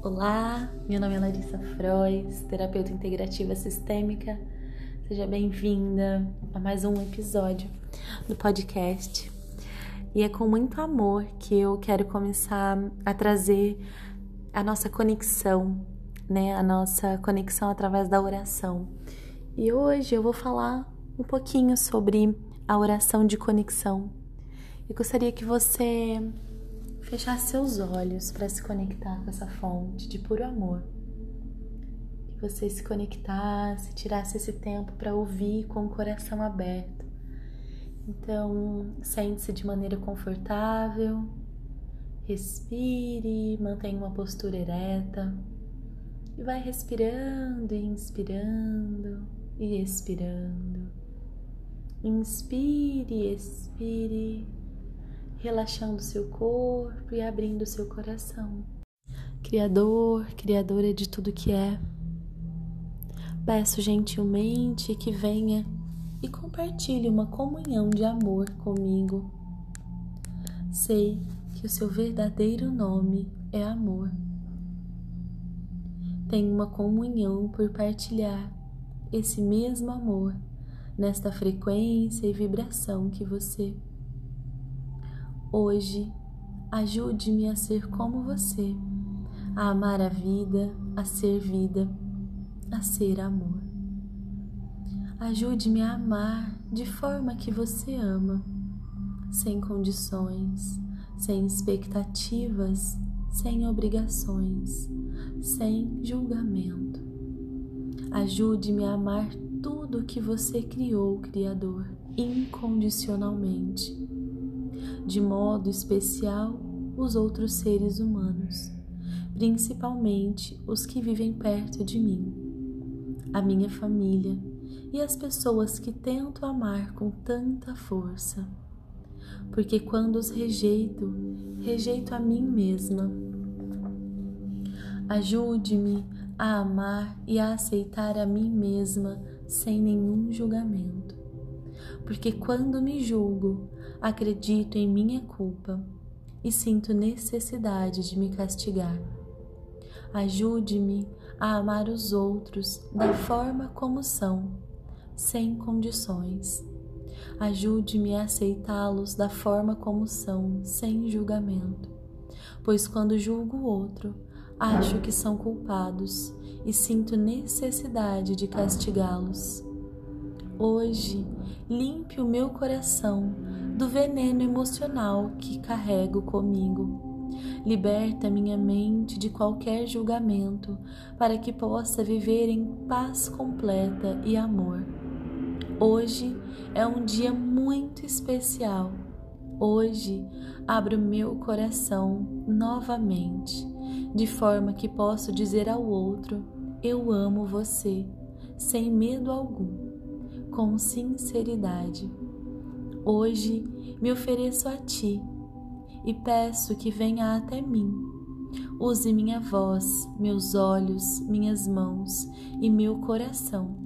Olá, meu nome é Larissa Frois, terapeuta integrativa sistêmica. Seja bem-vinda a mais um episódio do podcast. E é com muito amor que eu quero começar a trazer a nossa conexão, né? A nossa conexão através da oração. E hoje eu vou falar um pouquinho sobre a oração de conexão. E gostaria que você fechar seus olhos para se conectar com essa fonte de puro amor. Que você se conectasse, tirasse esse tempo para ouvir com o coração aberto. Então, sente-se de maneira confortável, respire, mantenha uma postura ereta e vai respirando inspirando e expirando. Inspire expire relaxando seu corpo e abrindo seu coração. Criador, Criadora de tudo que é, peço gentilmente que venha e compartilhe uma comunhão de amor comigo. Sei que o seu verdadeiro nome é amor. Tenho uma comunhão por partilhar esse mesmo amor nesta frequência e vibração que você Hoje, ajude-me a ser como você, a amar a vida, a ser vida, a ser amor. Ajude-me a amar de forma que você ama, sem condições, sem expectativas, sem obrigações, sem julgamento. Ajude-me a amar tudo que você criou, Criador, incondicionalmente de modo especial os outros seres humanos, principalmente os que vivem perto de mim, a minha família e as pessoas que tento amar com tanta força. Porque quando os rejeito, rejeito a mim mesma. Ajude-me a amar e a aceitar a mim mesma sem nenhum julgamento. Porque quando me julgo, acredito em minha culpa e sinto necessidade de me castigar. Ajude-me a amar os outros da forma como são, sem condições. Ajude-me a aceitá-los da forma como são, sem julgamento. Pois quando julgo o outro, acho que são culpados e sinto necessidade de castigá-los. Hoje, limpe o meu coração do veneno emocional que carrego comigo. Liberta minha mente de qualquer julgamento para que possa viver em paz completa e amor. Hoje é um dia muito especial. Hoje abro meu coração novamente, de forma que posso dizer ao outro: Eu amo você, sem medo algum, com sinceridade. Hoje me ofereço a ti e peço que venha até mim. Use minha voz, meus olhos, minhas mãos e meu coração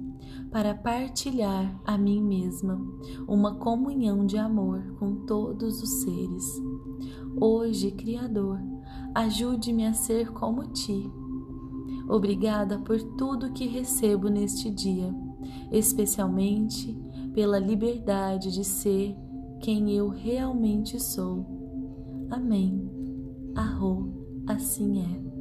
para partilhar a mim mesma uma comunhão de amor com todos os seres. Hoje, Criador, ajude-me a ser como ti. Obrigada por tudo que recebo neste dia, especialmente pela liberdade de ser quem eu realmente sou. Amém. Arro, assim é.